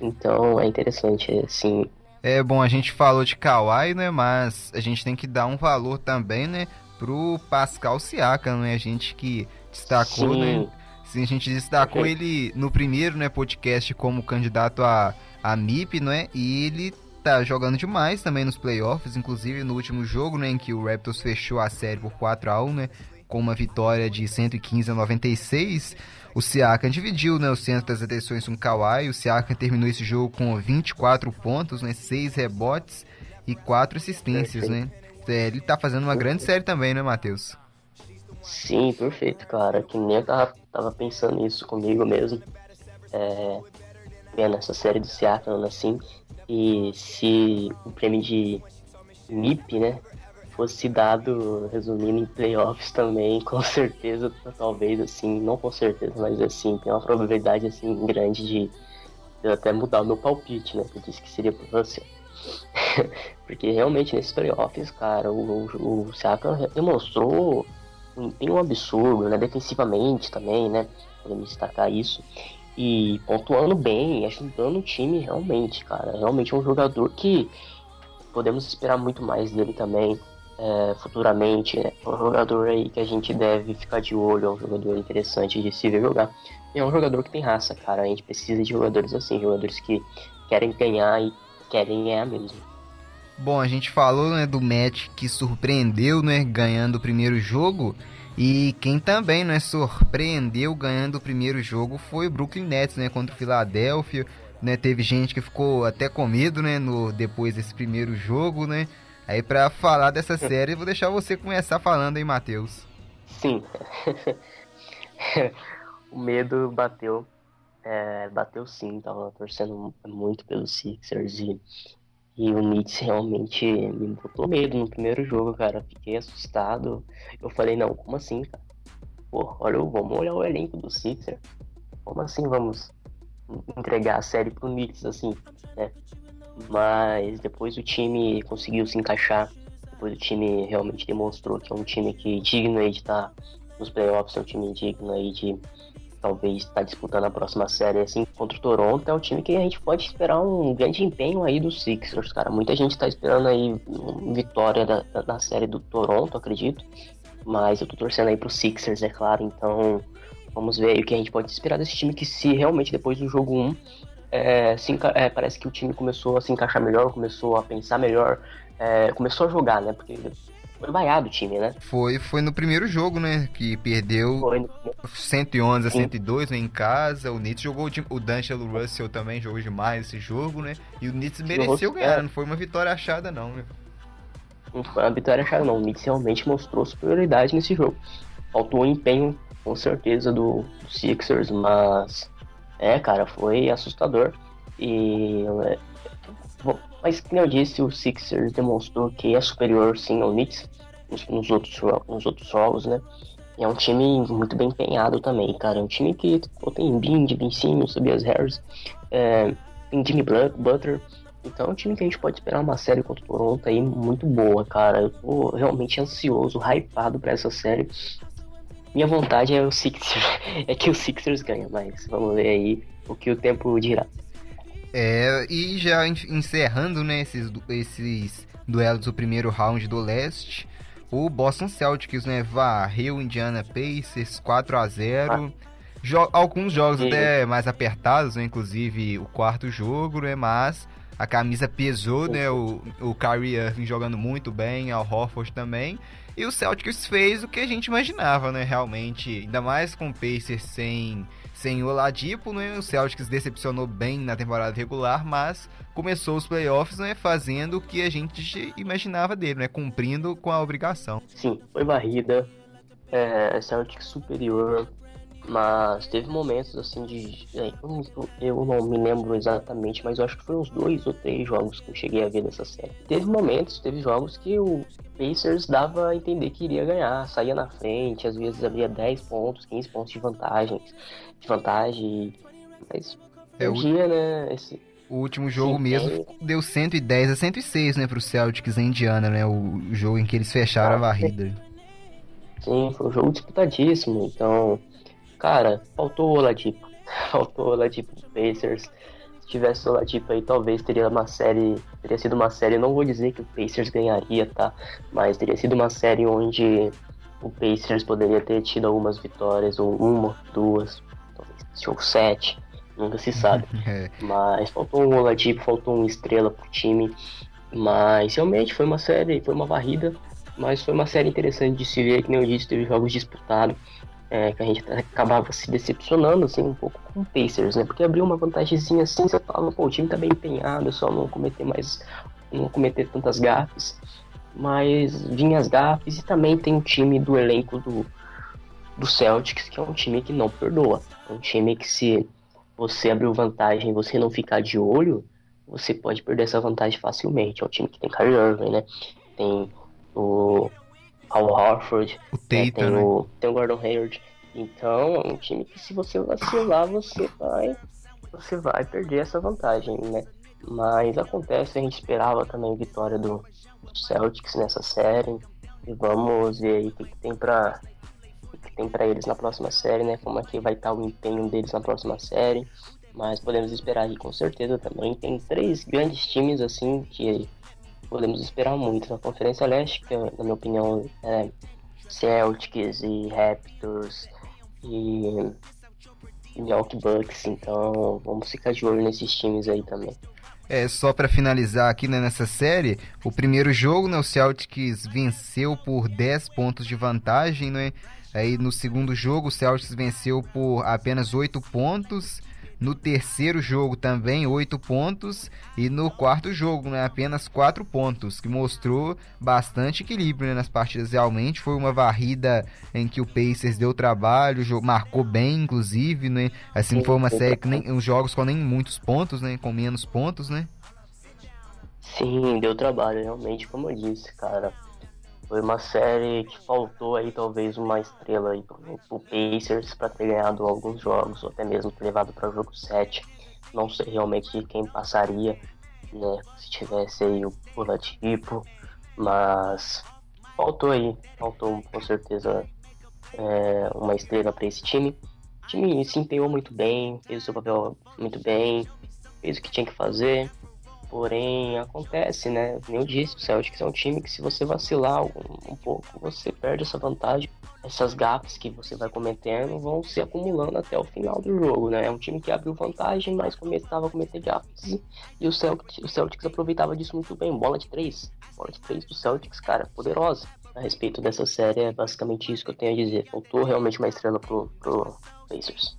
Então é interessante, assim. É bom, a gente falou de Kawhi, né? Mas a gente tem que dar um valor também, né? Pro Pascal Siakam, né? A gente que destacou, Sim. né? Sim, a gente destacou okay. ele no primeiro né, podcast como candidato a, a MIP, né? E ele tá jogando demais também nos playoffs, inclusive no último jogo, né? Em que o Raptors fechou a série por 4 a 1 né? Com uma vitória de 115 a 96. O Siakam dividiu né, o centro das atenções com Kawhi. O Siakam terminou esse jogo com 24 pontos, né, 6 rebotes e 4 assistências, né? É, ele tá fazendo uma grande série também, né, Matheus? Sim, perfeito, cara. Que nem eu tava, tava pensando nisso comigo mesmo. É, vendo essa série do Siakam assim. E se o prêmio de MIP, né? Fosse dado, resumindo, em playoffs também, com certeza, talvez, assim, não com certeza, mas assim, tem uma probabilidade, assim, grande de eu até mudar o meu palpite, né, que eu disse que seria por você. Porque realmente nesses playoffs, cara, o, o, o Saka demonstrou um empenho absurdo, né, defensivamente também, né, podemos destacar isso. E pontuando bem, ajudando o time realmente, cara. Realmente é um jogador que podemos esperar muito mais dele também é, futuramente. Né? É um jogador aí que a gente deve ficar de olho, é um jogador interessante de se ver jogar. E é um jogador que tem raça, cara. A gente precisa de jogadores assim, jogadores que querem ganhar e querem ganhar mesmo. Bom, a gente falou né, do match que surpreendeu, né, ganhando o primeiro jogo. E quem também né, surpreendeu ganhando o primeiro jogo foi o Brooklyn Nets, né, contra o Philadelphia. Né, teve gente que ficou até com medo, né, no, depois desse primeiro jogo, né? Aí pra falar dessa série, vou deixar você começar falando aí, Matheus. Sim. o medo bateu. É, bateu sim, tava torcendo muito pelos Sixers e, e o Knicks realmente me botou medo no primeiro jogo, cara. Fiquei assustado. Eu falei, não, como assim, cara? Pô, olha, vamos olhar o elenco do Sixers. Como assim vamos entregar a série pro Knicks, assim, né? Mas depois o time conseguiu se encaixar. Depois o time realmente demonstrou que é um time que digno aí de estar nos playoffs, é um time digno aí de talvez estar disputando a próxima série assim contra o Toronto. É um time que a gente pode esperar um grande empenho aí dos Sixers, cara. Muita gente está esperando aí vitória da, da, série do Toronto, acredito. Mas eu tô torcendo aí pro Sixers, é claro. Então vamos ver aí o que a gente pode esperar desse time que se realmente depois do jogo 1 é, se, é, parece que o time começou a se encaixar melhor, começou a pensar melhor, é, começou a jogar, né? Porque foi vaiado o time, né? Foi, foi no primeiro jogo, né? Que perdeu no... 111 a 102 né, em casa. O Knicks jogou o D'Angelo Russell também jogou demais esse jogo, né? E o Knicks mereceu ganhar, não foi uma vitória achada não, né? Não foi uma vitória achada não. O Knicks realmente mostrou superioridade nesse jogo. Faltou o empenho, com certeza, do, do Sixers, mas é, cara, foi assustador. E é, mas, como eu disse, o Sixers demonstrou que é superior sim ao Knicks nos, nos, outros, nos outros jogos, né? E é um time muito bem empenhado também, cara. É um time que pô, tem Bind, Ben Tobias Harris, é, tem Jimmy Butler. Então é um time que a gente pode esperar uma série contra o Toronto aí muito boa, cara. Eu tô realmente ansioso, hypado pra essa série. Minha vontade é o Sixers, é que o Sixers ganha, mas vamos ver aí o que o tempo dirá. É, e já encerrando né, esses, esses duelos do primeiro round do leste, o Boston Celtics né, varreu o Indiana Pacers 4 a 0 ah. Jo alguns jogos até mais apertados, né, inclusive o quarto jogo, né, mas a camisa pesou, né, o, o Kyrie Irving jogando muito bem, Al Horford também, e o Celtics fez o que a gente imaginava, né, realmente, ainda mais com o Pacers sem sem o Oladipo, né, o Celtics decepcionou bem na temporada regular, mas começou os playoffs né, fazendo o que a gente imaginava dele, né, cumprindo com a obrigação. Sim, foi varrida, é, Celtics superior, mas teve momentos assim de. É, eu não me lembro exatamente, mas eu acho que foi uns dois ou três jogos que eu cheguei a ver dessa série. Teve momentos, teve jogos que o Pacers dava a entender que iria ganhar, saía na frente, às vezes havia 10 pontos, 15 pontos de vantagem. De vantagem. Mas é, um o... dia, né? Esse... O último jogo Sim, mesmo é... deu 110 a 106, né, pro Celtics em Indiana, né? O jogo em que eles fecharam ah, a varrida. Sim, foi um jogo disputadíssimo, então Cara, faltou o Oladipo. faltou o Oladipo Pacers. Se tivesse o Oladipo aí, talvez teria uma série. Teria sido uma série. Não vou dizer que o Pacers ganharia, tá? Mas teria sido uma série onde o Pacers poderia ter tido algumas vitórias, ou uma, duas, talvez, ou sete. Nunca se sabe. é. Mas faltou um Oladipo, faltou uma estrela pro time. Mas realmente foi uma série, foi uma varrida. Mas foi uma série interessante de se ver, que nem eu disse, teve jogos disputados é, que a gente acabava se decepcionando assim um pouco com o Pacers, né? Porque abriu uma vantagemzinha assim, você falava, pô, o time tá bem empenhado, só não cometer mais, não cometer tantas gafes. Mas vinha as gafes e também tem o time do elenco do, do Celtics, que é um time que não perdoa. É um time que se você abriu vantagem e você não ficar de olho, você pode perder essa vantagem facilmente. É um time que tem Kyrie Irving, né? Tem o Al Horford, o né? tem, o, tem o Gordon Hayward. Então é um time que se você vacilar, você vai, você vai perder essa vantagem, né? Mas acontece, a gente esperava também a vitória do, do Celtics nessa série. E vamos ver aí o que, que tem para que tem para eles na próxima série, né? Como é que vai estar o empenho deles na próxima série. Mas podemos esperar aí com certeza também. Tem três grandes times assim que podemos esperar muito na Conferência Leste, que na minha opinião é Celtics e Raptors e, Milwaukee Bucks, então vamos ficar de olho nesses times aí também. É, só para finalizar aqui né, nessa série, o primeiro jogo, né, o Celtics venceu por 10 pontos de vantagem, né? Aí no segundo jogo, o Celtics venceu por apenas 8 pontos. No terceiro jogo também, 8 pontos. E no quarto jogo, né, apenas 4 pontos, que mostrou bastante equilíbrio né, nas partidas. Realmente foi uma varrida em que o Pacers deu trabalho, marcou bem, inclusive, né? Assim, foi uma série que nem, uns jogos com nem muitos pontos, né? Com menos pontos, né? Sim, deu trabalho, realmente, como eu disse, cara. Foi uma série que faltou aí talvez uma estrela aí pro Pacers para ter ganhado alguns jogos, ou até mesmo ter levado para o jogo 7. Não sei realmente quem passaria, né, se tivesse aí o Oladipo, mas faltou aí, faltou com certeza é, uma estrela para esse time. O time se empenhou muito bem, fez o seu papel muito bem, fez o que tinha que fazer. Porém, acontece, né? Nem eu disse, o Celtics é um time que se você vacilar um, um pouco, você perde essa vantagem. Essas gafes que você vai cometendo vão se acumulando até o final do jogo, né? É um time que abriu vantagem, mas começava a cometer gafes. E o Celtics, o Celtics aproveitava disso muito bem. Bola de três. Bola de três do Celtics, cara, poderosa. A respeito dessa série, é basicamente isso que eu tenho a dizer. Faltou realmente uma estrela pro, pro Pacers.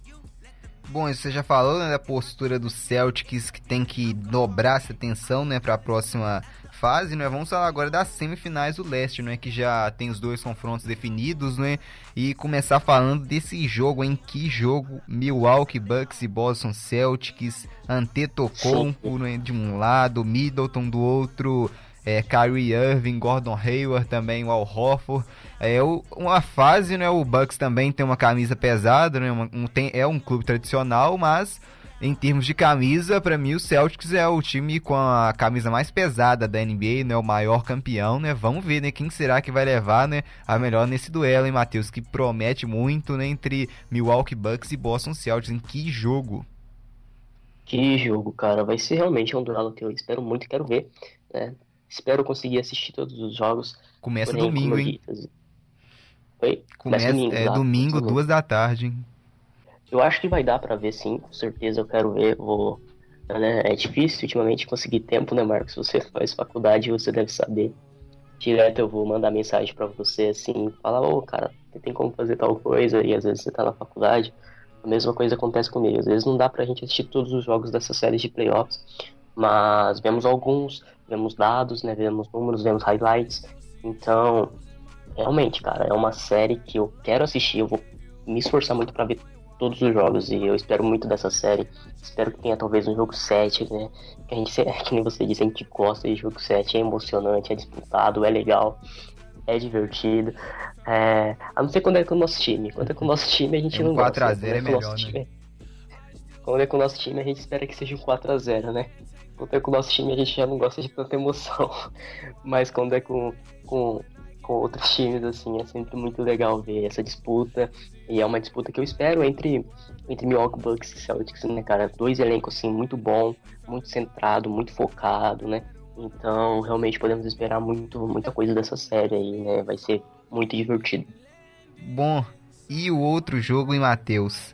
Bom, você já falou né, da postura do Celtics que tem que dobrar essa tensão né, para a próxima fase, né? Vamos falar agora das semifinais do leste, né? Que já tem os dois confrontos definidos, né? E começar falando desse jogo, em que jogo Milwaukee Bucks e Boston Celtics, Antetokounmpo né, de um lado, Middleton do outro, é, Kyrie Irving, Gordon Hayward também, o Al Horford. É uma fase, né? O Bucks também tem uma camisa pesada, né? Um, tem, é um clube tradicional, mas em termos de camisa, para mim o Celtics é o time com a camisa mais pesada da NBA, né? O maior campeão, né? Vamos ver, né? Quem será que vai levar, né? A melhor nesse duelo, hein, Matheus? Que promete muito, né? Entre Milwaukee Bucks e Boston Celtics. Em que jogo? Que jogo, cara. Vai ser realmente um duelo que eu espero muito quero ver, né? Espero conseguir assistir todos os jogos. Começa Porém, domingo, hein? Oi? Começa, Começa domingo, é tá? domingo, duas da tarde, hein? Eu acho que vai dar para ver sim, com certeza eu quero ver. Vou, né? É difícil ultimamente conseguir tempo, né, Marcos? Você faz faculdade, você deve saber. Direto eu vou mandar mensagem para você assim, falar, ô oh, cara, tem como fazer tal coisa, e às vezes você tá na faculdade. A mesma coisa acontece comigo. Às vezes não dá pra gente assistir todos os jogos dessa série de playoffs, mas vemos alguns, vemos dados, né? Vemos números, vemos highlights. Então, realmente, cara, é uma série que eu quero assistir, eu vou me esforçar muito para ver todos os jogos e eu espero muito dessa série. Espero que tenha talvez um jogo 7, né? Que a gente, que nem você disse, a gente gosta de jogo 7, é emocionante, é disputado, é legal, é divertido. É... A não ser quando é com o nosso time. Quando é com o nosso time a gente é um não 4 gosta. 4x0 é, é melhor, né? Time... Quando é com o nosso time a gente espera que seja um 4x0, né? Quando é com o nosso time a gente já não gosta de tanta emoção. Mas quando é com, com, com outros times, assim, é sempre muito legal ver essa disputa. E é uma disputa que eu espero entre, entre Milwaukee Bucks e Celtics, né, cara? Dois elencos, assim, muito bom, muito centrado, muito focado, né? Então, realmente podemos esperar muito, muita coisa dessa série aí, né? Vai ser muito divertido. Bom, e o outro jogo em Matheus?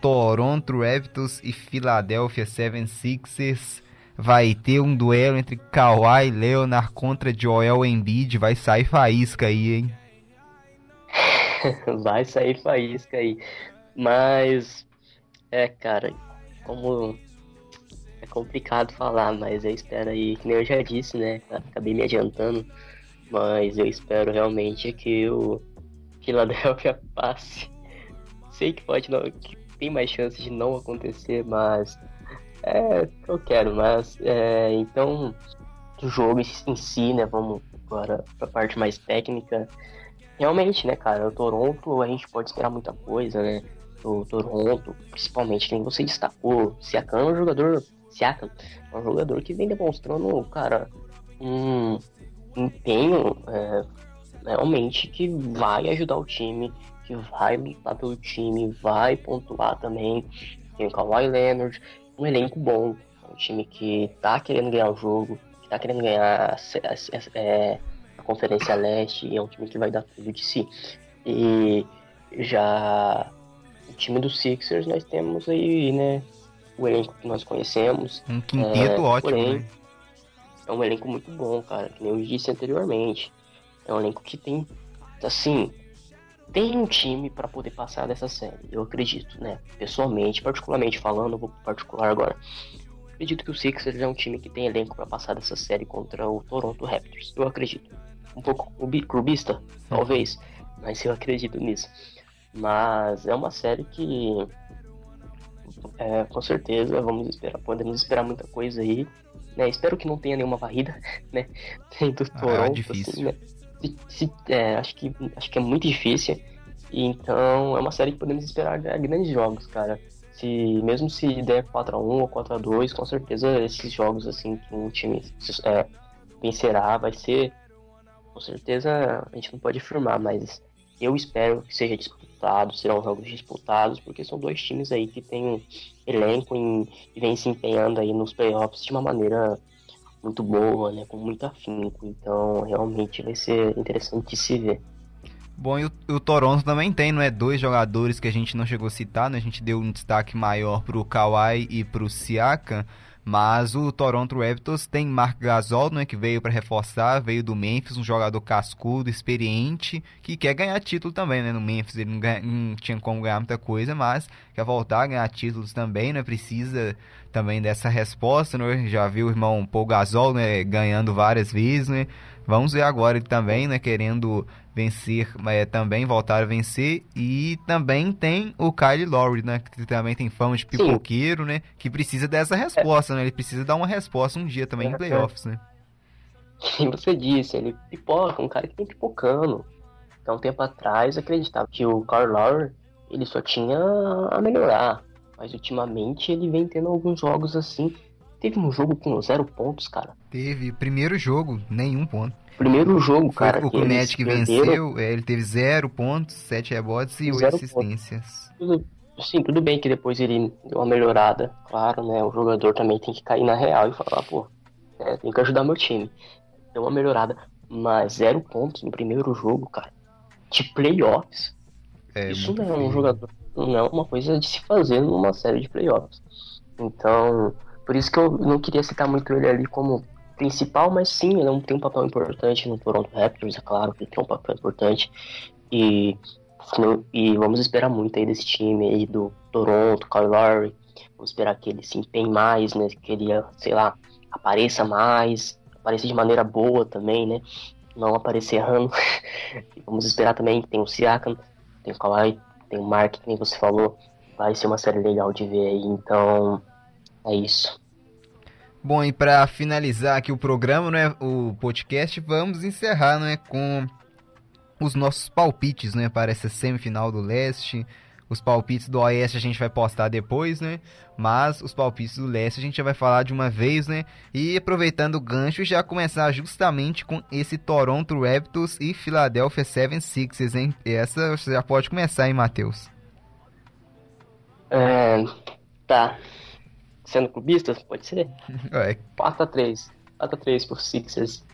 Toronto Raptors e Philadelphia 76ers vai ter um duelo entre Kawhi Leonard contra Joel Embiid, vai sair faísca aí, hein? vai sair faísca aí. Mas é, cara, como é complicado falar, mas eu espero aí, que nem eu já disse, né? Acabei me adiantando, mas eu espero realmente que o Philadelphia passe. Sei que pode não, que tem mais chances de não acontecer, mas é, eu quero, mas é, então o jogo em si, né? Vamos agora para a parte mais técnica. Realmente, né, cara, o Toronto a gente pode esperar muita coisa, né? O Toronto, principalmente quem você destacou, Siakam é um jogador, Siakam é um jogador que vem demonstrando, cara, um empenho é, realmente que vai ajudar o time, que vai lutar pelo time, vai pontuar também. Tem o Kawhi Leonard, um elenco bom, um time que tá querendo ganhar o jogo, que tá querendo ganhar a, a, é, a Conferência Leste, e é um time que vai dar tudo de si. E já o time dos Sixers nós temos aí, né, o elenco que nós conhecemos. Um quinteto é, ótimo, porém, né? É um elenco muito bom, cara, que nem eu disse anteriormente. É um elenco que tem, assim, tem um time para poder passar dessa série, eu acredito, né? Pessoalmente, particularmente falando, vou particular agora. Acredito que o Sixers é um time que tem elenco para passar dessa série contra o Toronto Raptors. Eu acredito. Um pouco clubista, talvez, mas eu acredito nisso. Mas é uma série que, é, com certeza, vamos esperar, podemos esperar muita coisa aí. Né? Espero que não tenha nenhuma varrida, né? Do ah, Toronto, ah, difícil. Assim, né? Se, se, é, acho, que, acho que é muito difícil. Então é uma série que podemos esperar grandes jogos, cara. Se, mesmo se der 4x1 ou 4x2, com certeza esses jogos assim que um time é, vencerá vai ser. Com certeza a gente não pode afirmar, mas eu espero que seja disputado, serão jogos disputados, porque são dois times aí que têm um elenco e vem se empenhando aí nos playoffs de uma maneira muito boa, né? Com muito afinco. Então, realmente vai ser interessante de se ver. Bom, e o, o, Toronto também tem, não é? Dois jogadores que a gente não chegou a citar, né? A gente deu um destaque maior pro Kawhi e pro Siakam. Mas o Toronto Raptors tem Mark Gasol, né, que veio para reforçar, veio do Memphis, um jogador cascudo, experiente, que quer ganhar título também, né? No Memphis ele não, ganha, não tinha como ganhar muita coisa, mas quer voltar a ganhar títulos também, né? Precisa também dessa resposta, né? Já viu o irmão Paul Gasol, né, ganhando várias vezes, né? Vamos ver agora ele também, né, querendo vencer, é, também voltar a vencer. E também tem o Kyle Lowry, né? Que também tem fama de pipoqueiro, Sim. né? Que precisa dessa resposta, é. né? Ele precisa dar uma resposta um dia também é, em playoffs, né? Sim, você disse, ele pipoca, um cara que tem pipocando. Então, um tempo atrás, acreditava que o Kyle Lowry, ele só tinha a melhorar. Mas ultimamente ele vem tendo alguns jogos assim. Teve um jogo com zero pontos, cara. Teve. Primeiro jogo, nenhum ponto. Primeiro jogo, Foi cara. O que o Magic venceu, é, ele teve zero pontos, sete rebotes e oito assistências. Tudo, sim, tudo bem que depois ele deu uma melhorada. Claro, né? O jogador também tem que cair na real e falar, pô, é, tem que ajudar meu time. Deu uma melhorada. Mas zero pontos no primeiro jogo, cara. De playoffs. É, Isso não é um jogador. Não é uma coisa de se fazer numa série de playoffs. Então, por isso que eu não queria citar muito ele ali como principal, mas sim, ele tem um papel importante no Toronto Raptors, é claro que ele tem um papel importante. E, e vamos esperar muito aí desse time aí do Toronto, Kyle Lowry. Vamos esperar que ele se empenhe mais, né? Que ele, sei lá, apareça mais, apareça de maneira boa também, né? Não aparecer errando. vamos esperar também tem o Siakam, tem o Kawhi, tem o Mark, que nem você falou. Vai ser uma série legal de ver aí, então é isso. Bom, e para finalizar aqui o programa, né, o podcast, vamos encerrar, né, com os nossos palpites, né, para essa semifinal do Leste. Os palpites do Oeste a gente vai postar depois, né? Mas os palpites do Leste a gente já vai falar de uma vez, né? E aproveitando o gancho, já começar justamente com esse Toronto Raptors e Philadelphia 76ers, hein? Essa você já pode começar, hein, Matheus? É, tá sendo clubista, pode ser. É. 4x3. 4x3 por Sixers.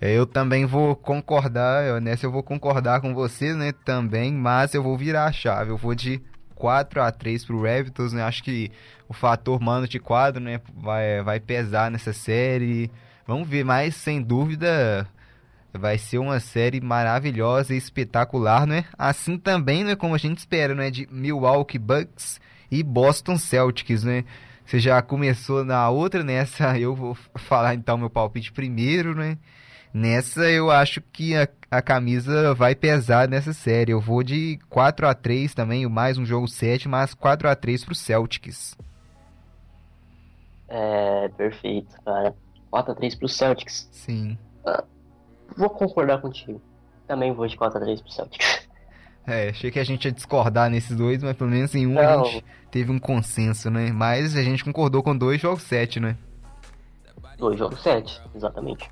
É, eu também vou concordar, nessa eu vou concordar com você, né, também, mas eu vou virar a chave, eu vou de 4 a 3 pro Raptors, né, acho que o fator mano de quadro, né, vai, vai pesar nessa série, vamos ver, mas sem dúvida vai ser uma série maravilhosa e espetacular, né, assim também, né, como a gente espera, né, de Milwaukee Bucks e Boston Celtics, né, você já começou na outra, nessa eu vou falar então meu palpite primeiro, né? Nessa eu acho que a, a camisa vai pesar nessa série. Eu vou de 4 a 3 também, mais um jogo 7, mas 4 a 3 pro Celtics. É, perfeito, cara. 4 a 3 pro Celtics. Sim. Ah, vou concordar contigo. Também vou de 4 a 3 pro Celtics. É, achei que a gente ia discordar nesses dois, mas pelo menos em um Não. a gente teve um consenso, né? Mas a gente concordou com dois jogos sete, né? Dois jogos sete, exatamente.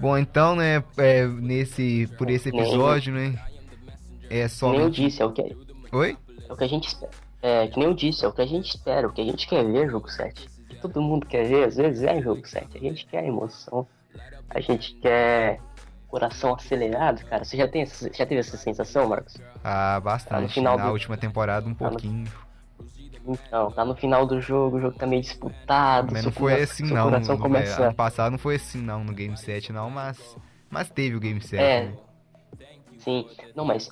Bom, então, né, é, nesse, por esse episódio, né, é só... Nem eu disse, é o que... Oi? É o que a gente espera. É, que nem eu disse, é o que a gente espera, o que a gente quer ver é jogo 7. O que todo mundo quer ver, às vezes, é jogo 7. A gente quer emoção, a gente quer coração acelerado, cara. Você já, tem, já teve essa sensação, Marcos? Ah, bastante. Tá no final Na do... última temporada, um tá pouquinho. No... Então, tá no final do jogo, o jogo tá meio disputado. Mas não foi assim, não. No, começa... Ano passado não foi assim, não, no Game 7, não, mas. Mas teve o Game 7. É. Né? Sim. Não, mas.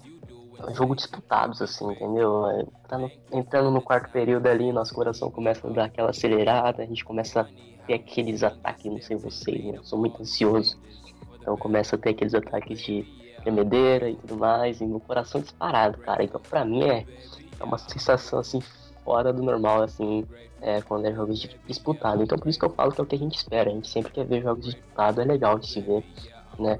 É jogo disputados, assim, entendeu? É, tá no... entrando no quarto período ali, nosso coração começa a dar aquela acelerada, a gente começa a ter aqueles ataques, não sei vocês, né? Eu sou muito ansioso. Então começa a ter aqueles ataques de tremedeira e tudo mais, e meu coração disparado, cara. Então pra mim é, é uma sensação assim fora do normal, assim, é, quando é jogos disputados. Então por isso que eu falo que é o que a gente espera. A gente sempre quer ver jogos disputados, é legal de se ver, né?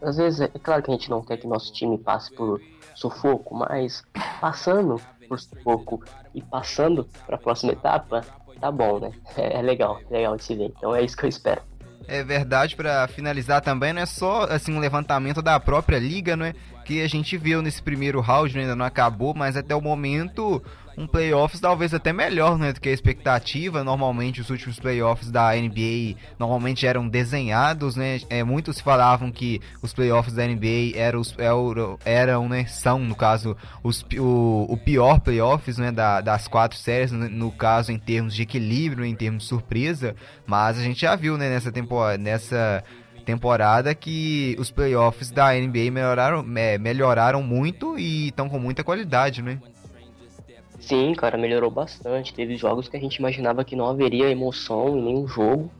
Às vezes é claro que a gente não quer que nosso time passe por sufoco, mas passando por sufoco e passando para a próxima etapa, tá bom, né? É, é legal, é legal de se ver. Então é isso que eu espero. É verdade, para finalizar também, não é só assim um levantamento da própria liga, não é? que a gente viu nesse primeiro round, né, ainda não acabou, mas até o momento um playoffs talvez até melhor né, do que a expectativa. Normalmente os últimos playoffs da NBA normalmente eram desenhados, né? É, muitos falavam que os playoffs da NBA eram, eram, eram né, são no caso os, o, o pior playoffs né, da, das quatro séries, no, no caso em termos de equilíbrio, em termos de surpresa. Mas a gente já viu né, nessa temporada, nessa temporada que os playoffs da NBA melhoraram, é, melhoraram muito e estão com muita qualidade, né? Sim, cara, melhorou bastante. Teve jogos que a gente imaginava que não haveria emoção em nenhum jogo.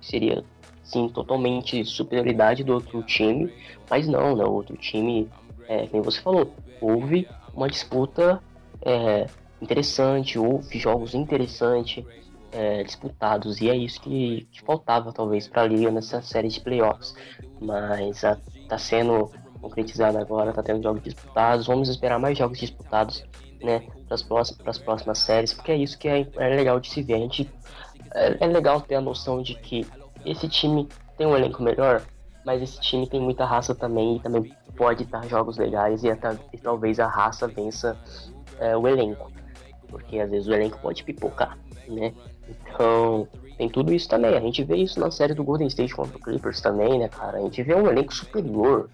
Seria, sim, totalmente superioridade do outro time. Mas não, né? O outro time, é, como você falou, houve uma disputa é, interessante, houve jogos interessantes é, disputados. E é isso que, que faltava, talvez, para a Liga nessa série de playoffs. Mas a, tá sendo concretizado agora, tá tendo jogos disputados. Vamos esperar mais jogos disputados né, para as próximas, próximas séries, porque é isso que é, é legal de se ver. A gente, é, é, legal ter a noção de que esse time tem um elenco melhor, mas esse time tem muita raça também e também pode dar jogos legais e, até, e talvez a raça vença é, o elenco, porque às vezes o elenco pode pipocar, né? Então tem tudo isso também. A gente vê isso na série do Golden State contra o Clippers também, né, cara? A gente vê um elenco superior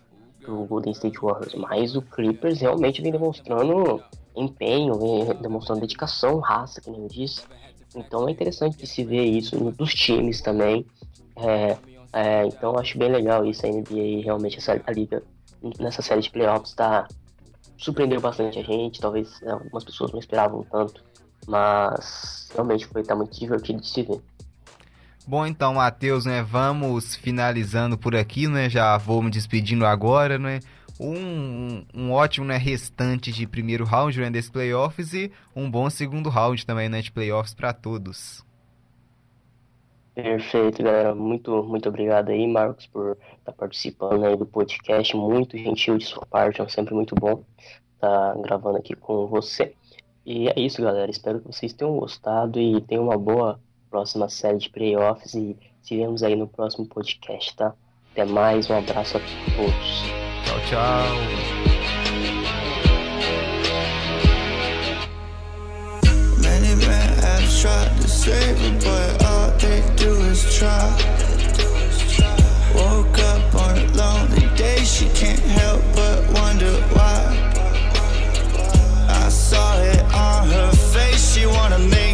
do Golden State Warriors, mas o Clippers realmente vem demonstrando empenho, demonstrando dedicação, raça, que nem eu disse. Então é interessante de se ver isso dos times também. É, é, então acho bem legal isso, a NBA realmente essa, a liga nessa série de playoffs tá, surpreendeu bastante a gente, talvez né, algumas pessoas não esperavam tanto, mas realmente foi tá muito divertido de se ver. Bom, então, Matheus, né, vamos finalizando por aqui, né? Já vou me despedindo agora, né? Um, um ótimo né, restante de primeiro round né, desses playoffs e um bom segundo round também né, de playoffs para todos. Perfeito, galera. Muito, muito obrigado aí, Marcos, por estar tá participando aí do podcast. Muito gentil de sua parte, é sempre muito bom estar tá gravando aqui com você. E é isso, galera. Espero que vocês tenham gostado e tenham uma boa próxima série de playoffs e se vemos aí no próximo podcast, tá? Até mais, um abraço a todos. Many men have tried to save her, but all they do is try. Woke up on a lonely day, she can't help but wonder why. I saw it on her face, she wanna make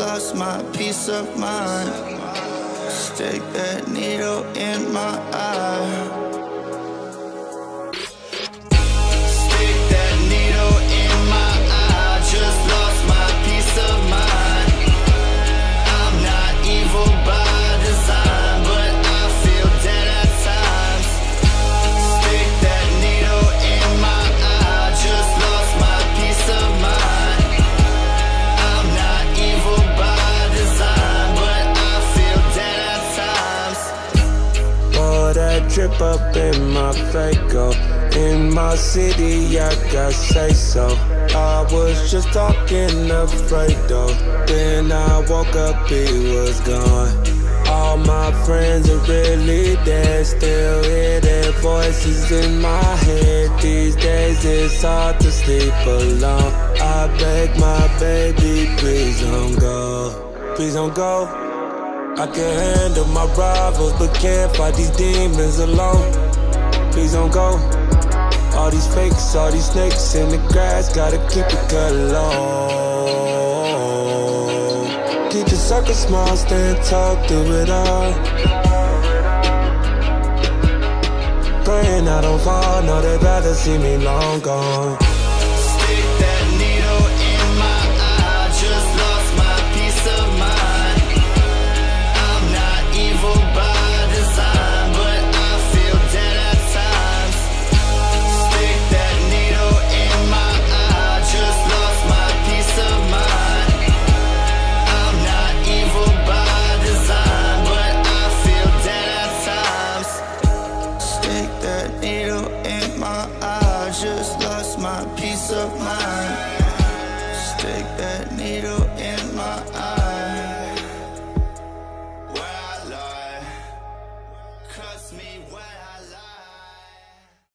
lost my peace of mind. Stick that needle in my eye. Drip up in my Fago. In my city, I gotta say so. I was just talking afraid though. Then I woke up, he was gone. All my friends are really dead, still hear their voices in my head. These days it's hard to sleep alone. I beg my baby, please don't go. Please don't go. I can handle my rivals, but can't fight these demons alone. Please don't go. All these fakes, all these snakes in the grass, gotta keep it cut low. Keep the circle small, stand tall through it all. Praying I don't fall, no, they'd rather see me long gone.